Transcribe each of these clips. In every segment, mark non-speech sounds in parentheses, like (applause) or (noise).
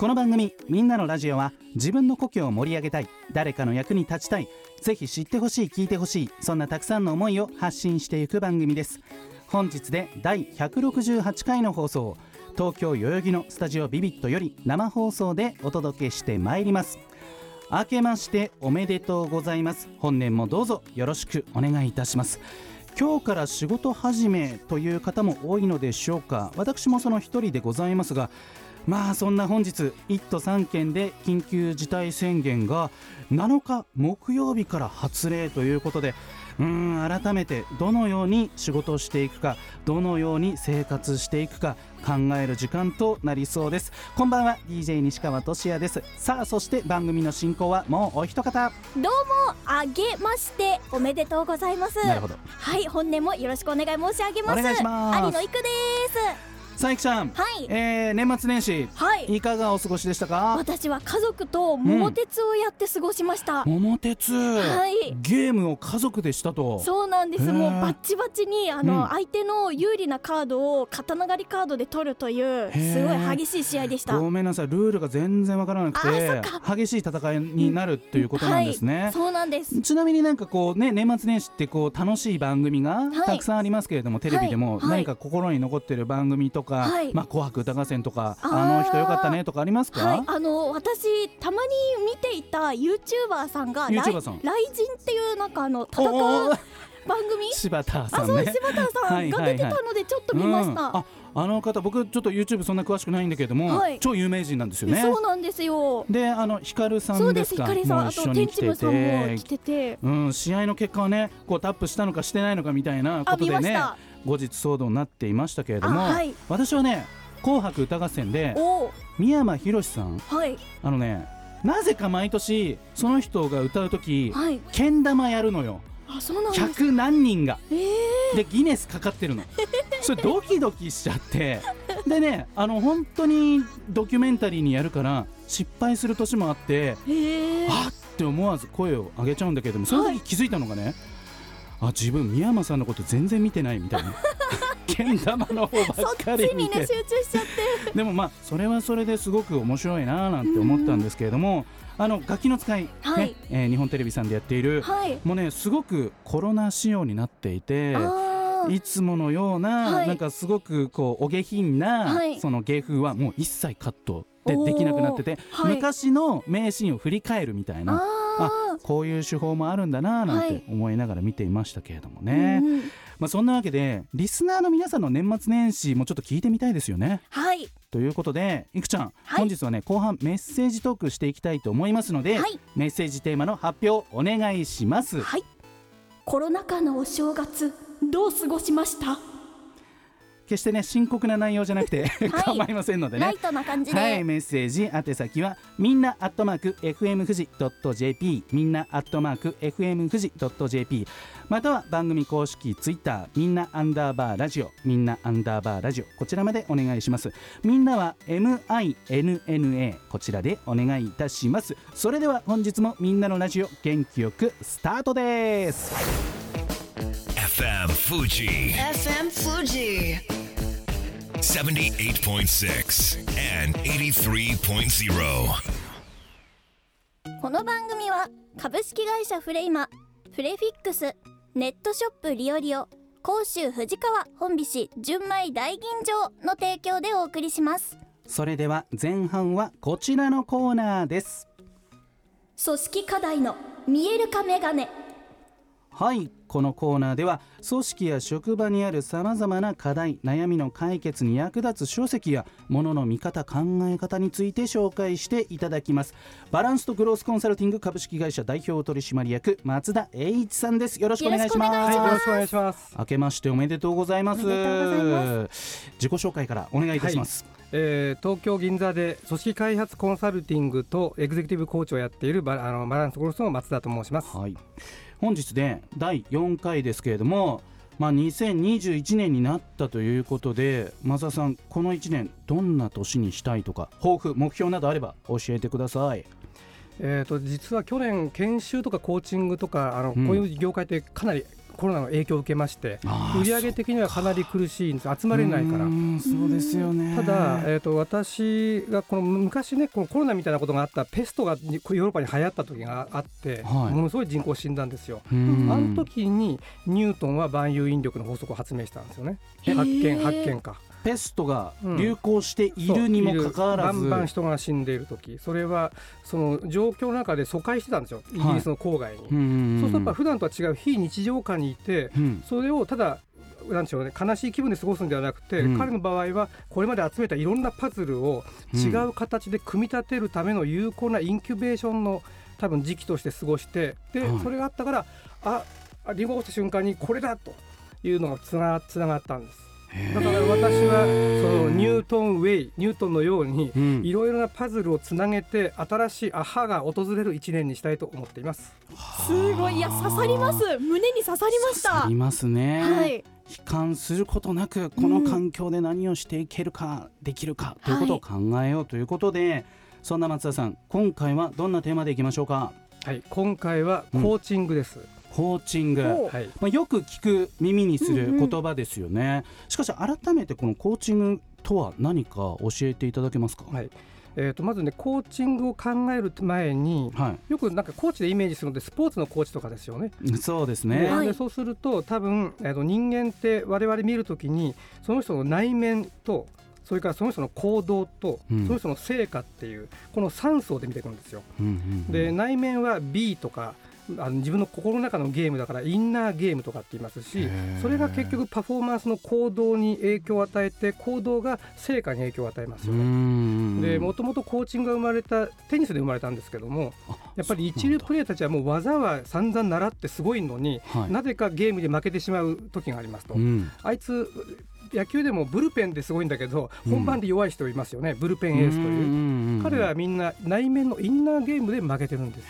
この番組「みんなのラジオ」は自分の故郷を盛り上げたい誰かの役に立ちたいぜひ知ってほしい聞いてほしいそんなたくさんの思いを発信していく番組です。本日で第168回の放送東京代々木のスタジオビビットより生放送でお届けしてまいります。明けましておめでとうございます。本年もどうぞよろしくお願いいたします。今日から仕事始めという方も多いのでしょうか。私もその一人でございますがまあそんな本日1都3県で緊急事態宣言が7日木曜日から発令ということでうーん改めてどのように仕事をしていくかどのように生活していくか考える時間となりそうです。こんばんは DJ 西川俊也です。さあそして番組の進行はもうお一方。どうもあげましておめでとうございます。なるほど。はい本年もよろしくお願い申し上げます。お願いします。有野育ですさあいきちゃん、はい。えー、年末年始はい。いかがお過ごしでしたか？私は家族と桃鉄をやって過ごしました、桃鉄、はい。ゲームを家族でしたと。そうなんです。もうバッチバチにあの、うん。相手の有利なカードを刀狩りカードで取るというー。すごい激しい試合でした。ごめんなさい。ルールが全然わからなくてそ激しい戦いになるということなんですね、はい、そうなんです。ちなみになんかこうね年末年始ってこう楽しい番組がはい。たくさんありますけれども、テレビでも何か心に残ってる番組とか、はい。まあ紅白歌合戦とかあの人よかったねとかありますか、はい、あの私たまに見ていた YouTuber さんがライ YouTuber さん。ライジンっていうなんかあの戦う番組？(laughs) 柴田さあそうんね柴田さんが出てたのでちょっと見ました、うんああの方僕ちょっと YouTube そんな詳しくないんだけれども、はい。超有名人なんですよね。そうなんですよ。であのヒカルさそうんでですすかひかりさん。もうあと天チムさんもて来てて。うん、試合の結果はねこうタップしたのかしてないのかみたいなこあとでね。見ました後日騒動になっていましたけれども、あはい。私はね「紅白歌合戦」で三山ひろしさんはい。あのねなぜか毎年その人が歌う時はい。けん玉やるのよ。あそうなんです100何人が。えー、でギネスかかってるの。(laughs) それドキドキしちゃって。でねあの本当にドキュメンタリーにやるから失敗する年もあってえー、あっって思わず声を上げちゃうんだけれどもその時気づいたのがね、あ自分三山さんのこと全然見てないみたいな。(laughs) けん玉の方ばっかり見て。ちにね集中しちゃって。でもまあそれはそれですごく面白いななんて思ったんですけれどもあの楽器の使い、はい。ねえー日本テレビさんでやっている、はい。もうねすごくコロナ仕様になっていて。いつものような、はい。なんかすごくこうお下品な、はい。その芸風はもう一切カットでできなくなってて、はい。昔の名シーンを振り返るみたいなあこういう手法もあるんだななんはい。て思いながら見ていましたけれどもーね、うんうん。まあ、そんなわけでリスナーの皆さんの年末年始もちょっと聞いてみたいですよね。はい。ということでいくちゃん、はい。本日はね後半メッセージトークしていきたいと思いますので、はい。メッセージテーマの発表お願いします。はい。コロナ禍のお正月どう過ごしました？決してね深刻な内容じゃなくて、い。構いませんのでね。ライ。トな感じで、はい、メッセージ宛先はみんなアットマーク FM 富士 .jp みんなアットマーク FM 富士 .jp または番組公式ツイッターみんなアンダーバーラジオ。みんなアンダーバーラジオ。こちらまでお願いします。みんなは MINNA こちらでお願いいたします。それでは本日もみんなのラジオ元気よくスタートです。FM Fuji FM Fuji. 78.6 and 83.0. この番組は株式会社フレイマフレフィックスネットショップリオリオ甲州藤川本菱純米大吟醸の提供でお送りします。それでは前半はこちらのコーナーです。組織課題の見えるかメガネはいこのコーナーでは組織や職場にあるさまざまな課題悩みの解決に役立つ書籍やものの見方考え方について紹介していただきます。バランスとグロースコンサルティング株式会社代表取締役松田栄一さんです。よろしくお願いします。よろしくお願いします。よろしくお願いします。明けましておめでとうございます。自己紹介からお願いいたします、えー東京銀座で組織開発コンサルティングとエグゼクティブコーチをやっているバラあのバランスゴルスの松田と申します。はい本日で第4回ですけれども、まあ、2021年になったということで増田さんこの1年どんな年にしたいとか抱負目標などあれば教えてください。えー、と実は去年研修とかコーチングとかあの、うんこういう業界ってかなりコロナの影響を受けまして売上的にはかなり苦しいんです集まれないからそうですよねただ、えー、と私がこの昔ねこのコロナみたいなことがあったペストがヨーロッパに流行った時があって、はいものすごい人口死んだんですよ。あの時にニュートンは万有引力の法則を発明したんですよね。え発見発見か。ペストが流行しているにもかかわらず、そういるバンバン人が死んでいる時。それはその状況の中で疎開してたんですよ。イギリスの郊外に。うんうんうんそうするとやっぱ普段とは違う非日常下にいてうん。それをただなんでしょうね悲しい気分で過ごすんではなくて、うん。彼の場合はこれまで集めたいろんなパズルを違う形で組み立てるための有効なインキュベーションの多分時期として過ごしてで、はい。それがあったからああリンゴが落ちた瞬間にこれだというのがつなつながったんです。だから私はそのニュートンウェイニュートンのようにうん。いろいろなパズルをつなげて新しいアハが訪れる一年にしたいと思っています。すごい。いや刺さります。胸に刺さりました。ありますね、はい。悲観することなくこの環境で何をしていけるか、できるかということを考えようということで、そんな松田さん今回はどんなテーマでいきましょうか？はい、今回はコーチングです。コーチング、おはい、まあ、よく聞く耳にするうんうん。言葉ですよね、しかし改めてこのコーチングとは何か教えていただけますか？はい。えー、とまずねコーチングを考える前にはよくなんかコーチでイメージするのでスポーツのコーチとかですよね。い、そうですでね、はい。でそうすると多分、えー、と人間って我々見るときにその人の内面とそれからその人の行動と、うん。その人の成果っていうこの3層で見ていくんですよ。うんうんうん。で内面は B とかあの自分の心の中のゲームだからインナーゲームとかって言いますしそれが結局パフォーマンスの行動に影響を与えて行動が成果に影響を与えますようね。ん。でもともとコーチングが生まれたテニスで生まれたんですけどもあやっぱり一流プレーたちはもう技は散々習ってすごいのに、はい。なぜかゲームで負けてしまう時がありますと、うん。あいつ野球でもブルペンですごいんだけどうん。本番で弱い人いますよね、ブルペンエースという。うん彼らはみんな内面のインナーゲームで負けてるんです。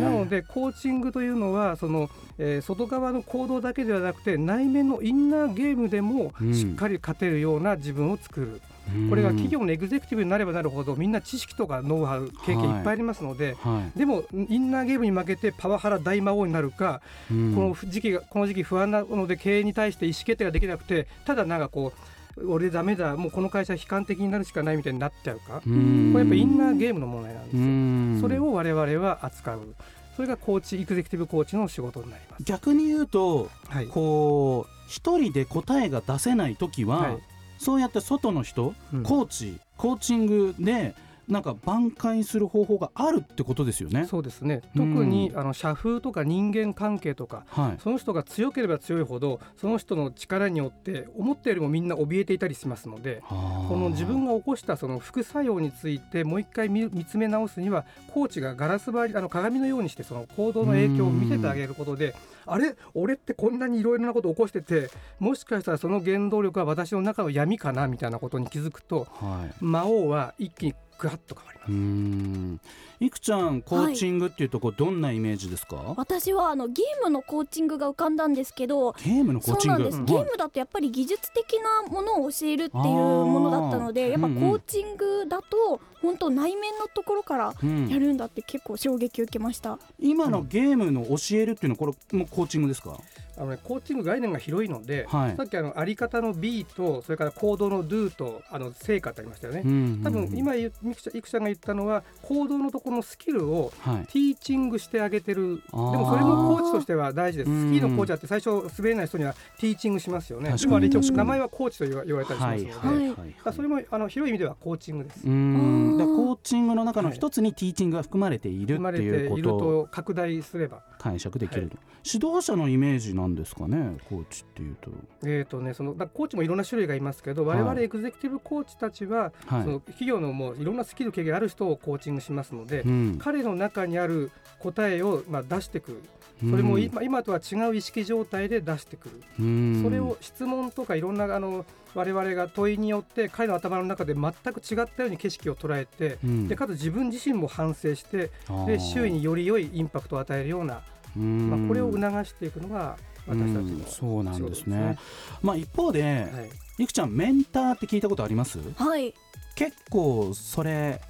なのでコーチングというのはその、えー外側の行動だけではなくて内面のインナーゲームでもうん。しっかり勝てるような自分を作る、これが企業のエグゼクティブになればなるほどみんな知識とかノウハウ経験いっぱいありますので、はでもインナーゲームに負けてパワハラ大魔王になるか、いうん。この時期がこの時期不安なので経営に対して意思決定ができなくてただなんかこう俺ダメだもうこの会社悲観的になるしかないみたいになっちゃうか、うん。これやっぱインナーゲームの問題なんですよ。うん。それを我々は扱う。それがコーチエグゼクティブコーチの仕事になります。逆に言うとはい。こう一人で答えが出せない時は、はいそうやって外の人、うん。コーチコーチングでなんか挽回する方法があるってことですよね。そうですねうん特にあの社風とか人間関係とかはい。その人が強ければ強いほどその人の力によって思ったよりもみんな怯えていたりしますのでここの自分が起こしたその副作用についてもう一回見見つめ直すにはコーチがガラス張りあの鏡のようにしてその行動の影響を見せてあげることであれ？俺ってこんなにいろいろなことを起こしててもしかしたらその原動力は私の中の闇かなみたいなことに気づくとはい。魔王は一気にグワッと変わりますうー。ん。いくちゃんコーチングっていうとこどんなイメージですか？私はあのゲームのコーチングが浮かんだんですけどゲームのコーチング？そうなんです、うんゲームだとやっぱり技術的なものを教えるっていうものだったのでやっぱコーチングだと本当内面のところからうんやるんだって結構衝撃を受けました、今のゲームの教えるっていうのはこれもコーチングですか？あのね、コーチング概念が広いので、はい。さっきあのあり方の B とそれから行動の Do とあの成果ってありましたよね。ん多分今言うみくちゃんいくちゃんが言ったのは行動のところのスキルをはい。ティーチングしてあげてる。であー。もそれもコーチとしては大事です。うんスキーのコーチだって最初滑れない人にはティーチングしますよね。確かに。でもあれ一応確かに。名前はコーチと言わ言われたりしますので、はいそれもあの広い意味ではコーチングです。コーチングの中の一つにティーチングが含まれているってれていうことをと拡大すれば。解釈できるはい。と。指導者のイメージなんですかね、コーチっていうと。えーとね、そのコーチもいろんな種類がいますけどはい。我々エグゼクティブコーチたちは、はい。その企業のもういろんなスキル経験ある人をコーチングしますので、うん。彼の中にある答えをまあ出してくる。それも今今とは違う意識状態で出してくる、うん。それを質問とかいろんなあの我々が問いによって彼の頭の中で全く違ったように景色を捉えて、うん。でかつ自分自身も反省してで周囲により良いインパクトを与えるようなうん。まあ、これを促していくのが私たちうんのそうなんですね。ね。まあ一方で、はい。いくちゃんメンターって聞いたことあります？はい。結構それ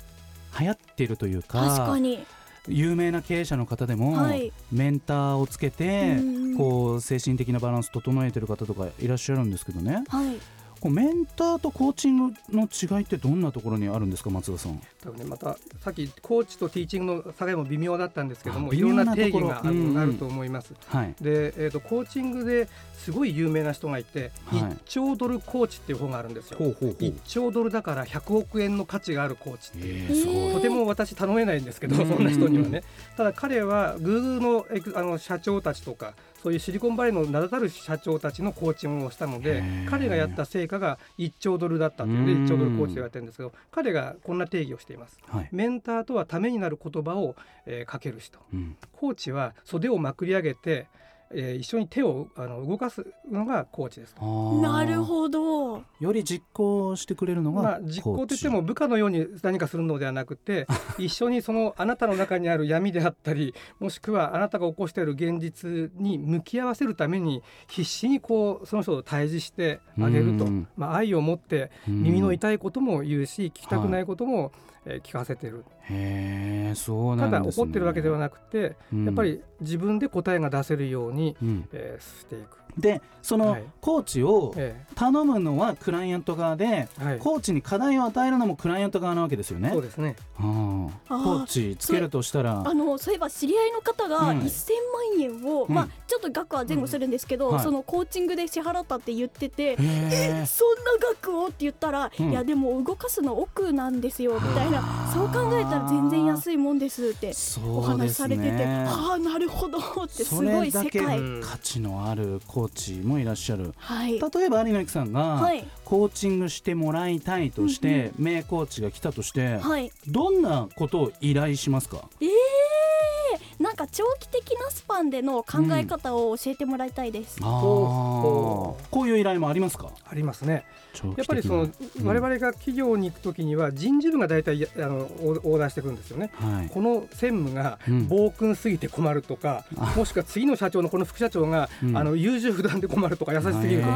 流行ってるというか確かに。有名な経営者の方でも、はい。メンターをつけて、うん。こう精神的なバランス整えてる方とかいらっしゃるんですけどね。はいこうメンターとコーチングの違いってどんなところにあるんですか松田さん？多分ねまたさっきコーチとティーチングの差がも微妙だったんですけどもあいろんな定義があなところうん。うんるあると思います。はい、で、えー、とコーチングですごい有名な人がいて、はい。1兆ドルコーチっていう本があるんですよ。ほうほうほう。1兆ドルだから100億円の価値があるコーチっていう。えー、とても私頼めないんですけど、そんな人にはね。ただ彼はグーグルのあの社長たちとかそういうシリコンバレーの名だたる社長たちのコーチングをしたので彼がやった成果が1兆ドルだったというのでうん。1兆ドルコーチと言われてるんですけど彼がこんな定義をしています。はい。メンターとはためになる言葉を、えーかける人。うん。コーチは袖をまくり上げて、えー一緒に手をあの動かすのがコーチですなるほど。より実行してくれるのが、まあ、実行といっても部下のように何かするのではなくて (laughs) 一緒にそのあなたの中にある闇であったりもしくはあなたが起こしている現実に向き合わせるために必死にこうその人と対峙してあげると。うん、まあ、愛を持って耳の痛いことも言うし聞きたくないことも、えー聞かせてる。へえそうなただんですね。怒ってるわけではなくて、うん。やっぱり自分で答えが出せるように、うん。えーしていく。でそのはい。コーチをえ頼むのはクライアント側で、えはい。コーチに課題を与えるのもクライアント側なわけですよね。そうですね。あーあー。コーチつけるとしたら。あのそういえば知り合いの方がうん。1000万円を、うん。まあちょっと額は前後するんですけど、うん。はい。そのコーチングで支払ったって言ってて、へえそんな額をって言ったら、うん。いやでも動かすの奥なんですよみたいな。そう考えたら全然安いもんですってお話しされてて、ねああなるほどってすそごい世界、うん価値のあるコーチもいらっしゃる。はい。例えば有野由紀さんがはい。コーチングしてもらいたいとして、名コーチが来たとして、はい。どんなことを依頼しますか？えー、なんか長期的なスパンでの考え方を教えてもらいたいです、あー。おこういう依頼もありますか？ありますね。やっぱりその、うん。我々が企業に行くときには人事部が大体やあのダーしてくるんですよね。はい。この専務がうん。暴君すぎて困るとか、あ。もしくは次の社長のこの副社長が、うん。あの優柔不断で困るとか優しすぎるとか、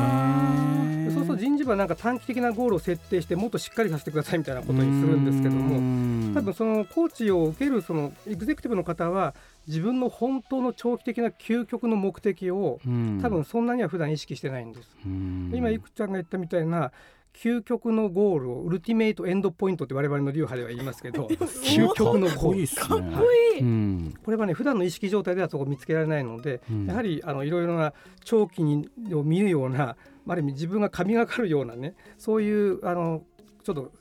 そうすると人事部はなんか短期的なゴールを設定してもっとしっかりさせてくださいみたいなことにするんですけどうもん。多分そのコーチを受けるそのエグゼクティブの方は自分の本当の長期的な究極の目的をうん。多分そんなには普段意識してないんです。うん。今いくちゃんが言ったみたいな究極のゴールをウルティメイトエンドポイントって我々の流派では言いますけど (laughs) 究極のゴール。(laughs) かっこいい、うん。これはね普段の意識状態ではそこ見つけられないので、うん。やはりあのいろいろな長期にを見るようなある意味自分が神がかるようなねそういうあのちょっと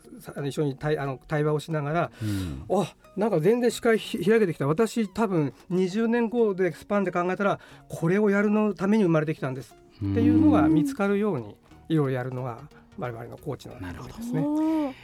一緒に対あの対話をしながらうん。あなんか全然視界ひ開けてきた。私多分20年後でスパンで考えたらこれをやるのために生まれてきたんです。っていうのが見つかるようにいろいろやるのが我々のコーチのなるほど。ですね。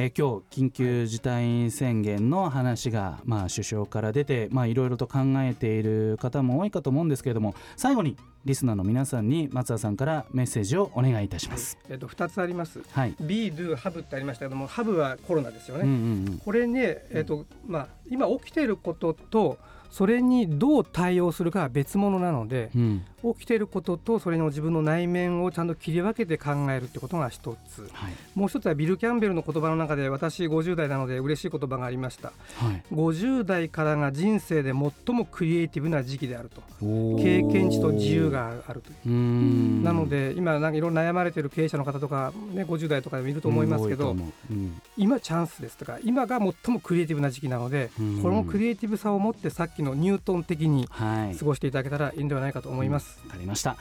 えー今日緊急事態宣言の話が、まあ、首相から出てまあいろいろと考えている方も多いかと思うんですけれども最後にリスナーの皆さんに松田さんからメッセージをお願いいたします。えっと2つあります。はい、Be Do Have ってありましたけどもハブはコロナですよね。うんうんこれね、えっとまあ、今起きていることとそれにどう対応するかは別物なのでうん。うん起きていることとそれの自分の内面をちゃんと切り分けて考えるってことが一つ。はい。もう一つはビル・キャンベルの言葉の中で私50代なので嬉しい言葉がありました。はい。50代からが人生で最もクリエイティブな時期であると。経験値と自由があるという。なので今なんかいろいろ悩まれている経営者の方とか、ね、50代とかでもいると思いますけど、うんう。うん。今チャンスですとか今が最もクリエイティブな時期なので、うん。このクリエイティブさを持ってさっきのニュートン的にはい過ごしていただけたらいいんではないかと思います。わかりました、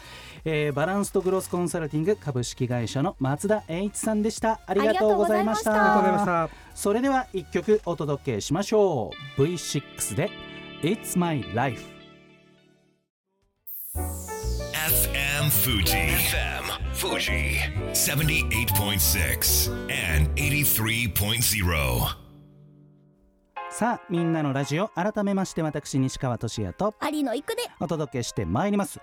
えーバランスとグロスコンサルティング株式会社の松田栄一さんでしたありがとうございましたありがとうございました。それでは一曲お届けしましょう V6 で It's My Life FM Fuji. FM Fuji. 78.6 and 83.0. さあみんなのラジオ改めまして私西川俊也と有野行くで。お届けしてまいります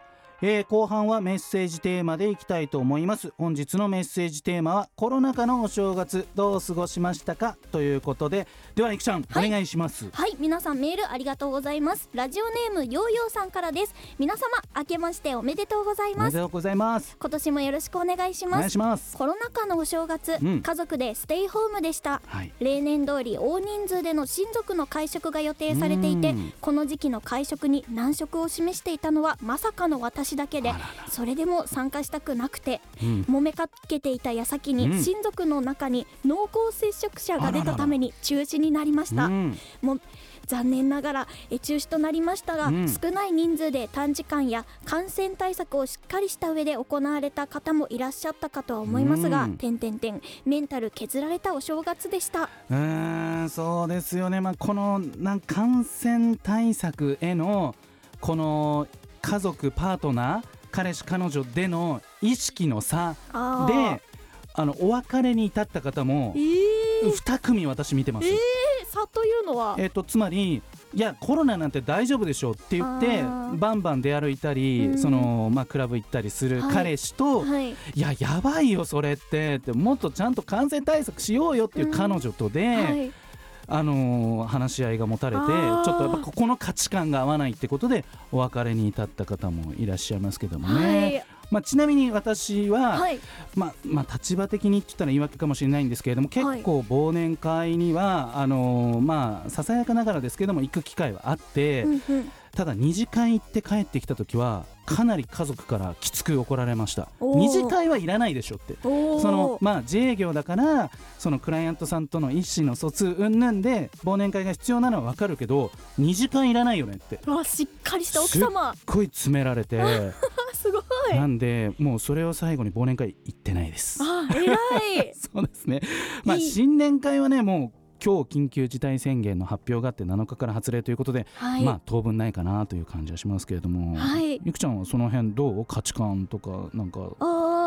えー後半はメッセージテーマでいきたいと思います。本日のメッセージテーマはコロナ禍のお正月どう過ごしましたか？ということで。ではいくちゃん、はい。お願いします。はい。皆さんメールありがとうございます。ラジオネームヨーヨーさんからです。皆様明けましておめでとうございおめまですとうございます。今年もよろしくお願いしお願いますします。コロナ禍のお正月、うん。家族でステイホームでした。はい。例年通り大人数での親族の会食が予定されていてうん。この時期の会食に難色を示していたのはまさかの私だけでそれでも参加したくなくてうん。揉めかけていた矢先にうん。親族の中に濃厚接触者が出たために中止になりました。うん。もう残念ながらえ中止となりましたが、うん。少ない人数で短時間や感染対策をしっかりした上で行われた方もいらっしゃったかとは思いますが、うん。点々点メンタル削られたお正月でした。うーんそうですよね、まあ、このなん感染対策へのこの家族パートナー彼氏彼女での意識の差であのお別れに至った方もえー、2組私見てます。えー、差というのは、えっとつまりいやコロナなんて大丈夫でしょって言ってバンバン出歩いたり、うん。そのまあ、クラブ行ったりするはい。彼氏と、はい、いややばいよそれってってもっとちゃんと感染対策しようよっていう彼女とで、はい、あのー話し合いが持たれてちょっとやっぱここの価値観が合わないってことでお別れに至った方もいらっしゃいますけどもね、まあ、ちなみに私は、はい、まあまあ、立場的にって言ったら言い訳かもしれないんですけれども結構忘年会にはあのーまあささやかながらですけども行く機会はあって、うんうん、ただ二次会行って帰ってきた時はかなり家族からきつく怒られました。おー。二次会はいらないでしょって。そのまあ自営業だからそのクライアントさんとの意思の疎通云々で忘年会が必要なのは分かるけど二次会いらないよねって。すっあしっかりした奥様。ごい詰められて。あ (laughs) すごい。なんでもうそれを最後に忘年会行ってないです。あ偉い。(laughs) そうですね。まあ新年会はねもう今日緊急事態宣言の発表があって7日から発令ということで、はい、まあ当分ないかなという感じはしますけれども、はい。ゆくちゃんはその辺どう？価値観とかなんか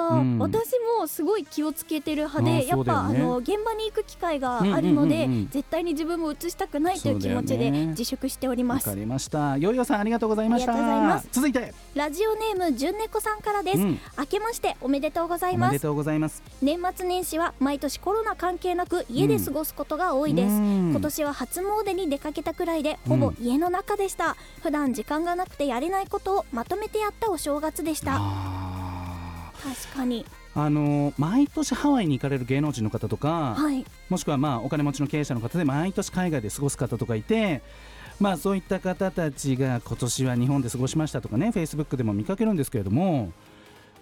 うん。私もすごい気をつけてる派でやっぱ、あの現場に行く機会があるので、うんうんうんうん。絶対に自分も移したくないという気持ちで自粛しております、わかりました。よいよさんありがとうございました。ありがとうございます。続いて、ラジオネームじゅんねこさんからです、うん。明けましておめでとうございおめでますとうございます。年末年始は毎年コロナ関係なく家で過ごすことが多いです、うん。今年は初詣に出かけたくらいでほぼ家の中でした、普段時間がなくてやれないことをまとめてやったお正月でした。あ確かに。ーあの毎年ハワイに行かれる芸能人の方とか、はい。もしくはまあお金持ちの経営者の方で毎年海外で過ごす方とかいて。まあそういった方たちが今年は日本で過ごしましたとかねフェイスブックでも見かけるんですけれども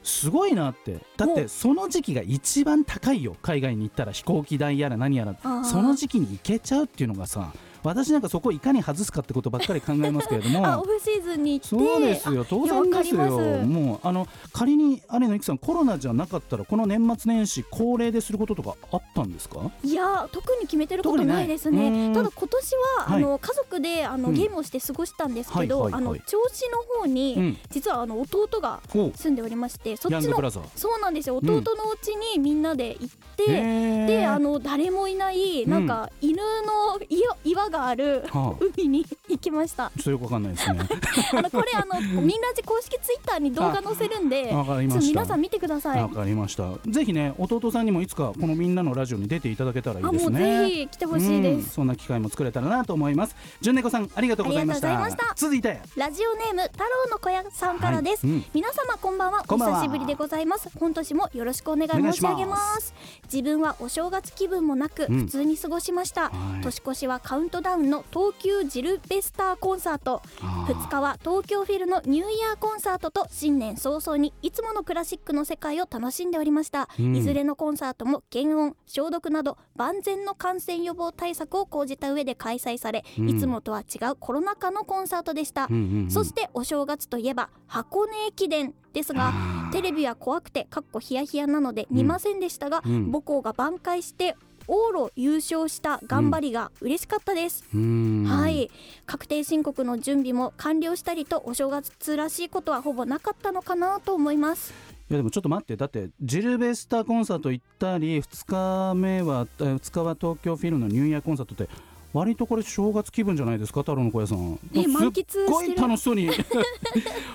すごいなって。だってその時期が一番高いよ。海外に行ったら飛行機代やら何やら。その時期に行けちゃうっていうのがさ私なんかそこをいかに外すかってことばっかり考えますけれども。(laughs) あオフシーズンに行って。そうですよ。当然ですよ。もうあの仮にあれのいくさんコロナじゃなかったらこの年末年始恒例ですることとかあったんですか？いや特に決めてることないですね。ただ今年は、はい。あの家族であの、うん。ゲームをして過ごしたんですけど、はいはいはい。あの銚子の方に、うん。実はあの弟がお住んでおりましてそっちのそうなんですよ。うん。弟のお家にみんなで行って、であの誰もいないうんなん。か犬の岩岩があるはあ。海に行きました。ちょっとよくわかんないですね。(laughs) あのこれあのみんなじ公式ツイッターに動画載せるんで (laughs) 皆さん見てください。わかりました。ぜひね弟さんにもいつかこのみんなのラジオに出ていただけたらいいですね。ぜひ来てほしいでうん。すそんな機会も作れたらなと思います。純猫さんありがとうございました。ありがとうございました。続いて。ラジオネーム太郎の小屋さんからです、はい。うん。皆様こんばんは。お久しぶりでございます。今年もよろしくお願い申し上げます。自分はお正月気分もなくうん。普通に過ごしました、はい。年越しはカウントダウンの東急ジルベスターコンサート。あー。2日は東京フィルのニューイヤーコンサートと新年早々にいつものクラシックの世界を楽しんでおりました、うん。いずれのコンサートも検温消毒など万全の感染予防対策を講じた上で開催され、うん。いつもとは違うコロナ禍のコンサートでした、うんうんうん。そしてお正月といえば箱根駅伝ですがテレビは怖くてかっこヒヤヒヤなので見ませんでしたが、うん。母校が挽回して往路優勝した頑張りが嬉しかったです、うーん。はい。確定申告の準備も完了したりとお正月らしいことはほぼなかったのかなと思います。いやでもちょっと待って。だってジルベスターコンサート行ったり2日目は2日は東京フィルのニューイヤーコンサートって割とこれ正月気分じゃないですか太郎の小屋さん。ね満喫すっごい楽しそうに。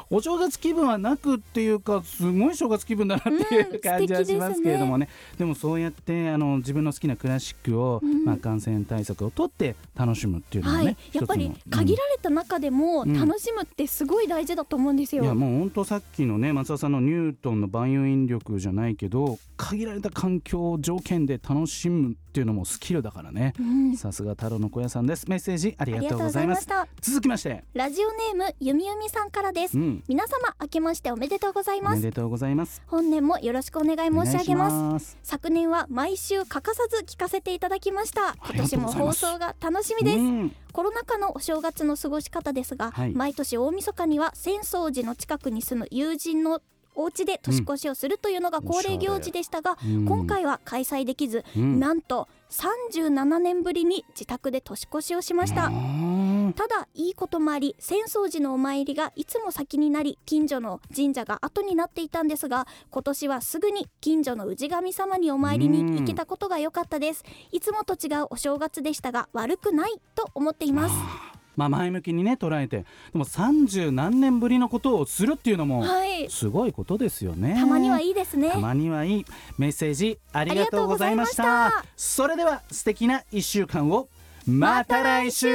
お正月気分はなくっていうかすごい正月気分だなっていううん感じはしますけれどもね,、でもそうやってあの自分の好きなクラシックを、うん。まあ、感染対策をとって楽しむっていうのもね、はい、やっぱり限られた中でもうん。楽しむってすごい大事だと思うんですよ。いやもう本当さっきのね松田さんのニュートンの万有引力じゃないけど限られた環境条件で楽しむっていうのもスキルだからね。うん。さすが太郎の小屋さんですメッセージありがとうごございます。続きましてラジオネームゆみゆみさんからです。うん皆様明けましておめでとうございます。おめでとうございます本年もよろしくお願い申し上げます。昨年は毎週欠かさず聞かせていただきました。今年も放送が楽しみです。うんコロナ禍のお正月の過ごし方ですが、はい毎年大晦日には浅草寺の近くに住む友人のお家で年越しをするというのが恒例行事でしたが、うん今回は開催できず、うんなんと37年ぶりに自宅で年越しをしました。ただいいこともあり浅草寺のお参りがいつも先になり近所の神社が後になっていたんですが今年はすぐに近所の氏神様にお参りに行けたことが良かったです。いつもと違うお正月でしたが悪くないと思っていますまあ前向きにね捉えてでも30何年ぶりのことをするっていうのもはい。すごいことですよね。たまにはいいですね。たまにはいい。メッセージありがとうございました。それでは素敵な1週間を。また来週。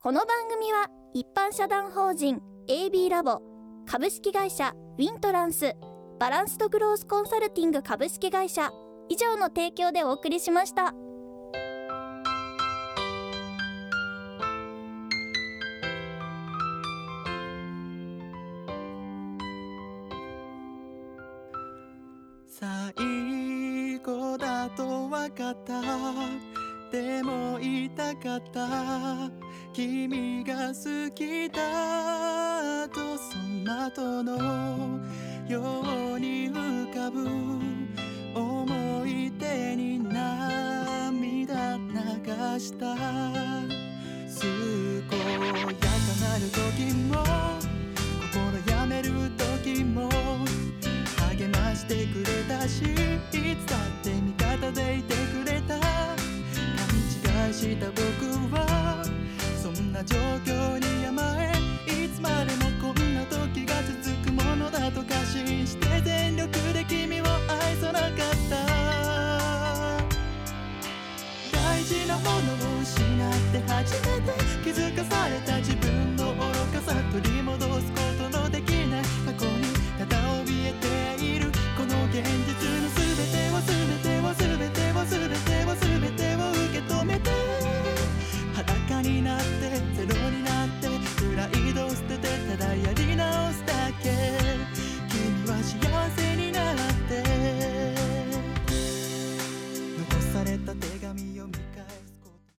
この番組は一般社団法人 AB ラボ株式会社ウィントランスバランスドグロースコンサルティング株式会社以上の提供でお送りしました最後だと分かった。でも言いたかった。君が好きだとその後のように浮かぶ思い出に涙流した。健やかなる時も心やめる時もしてくれたしいつだって味方でいてくれた。勘違いした僕はそんな状況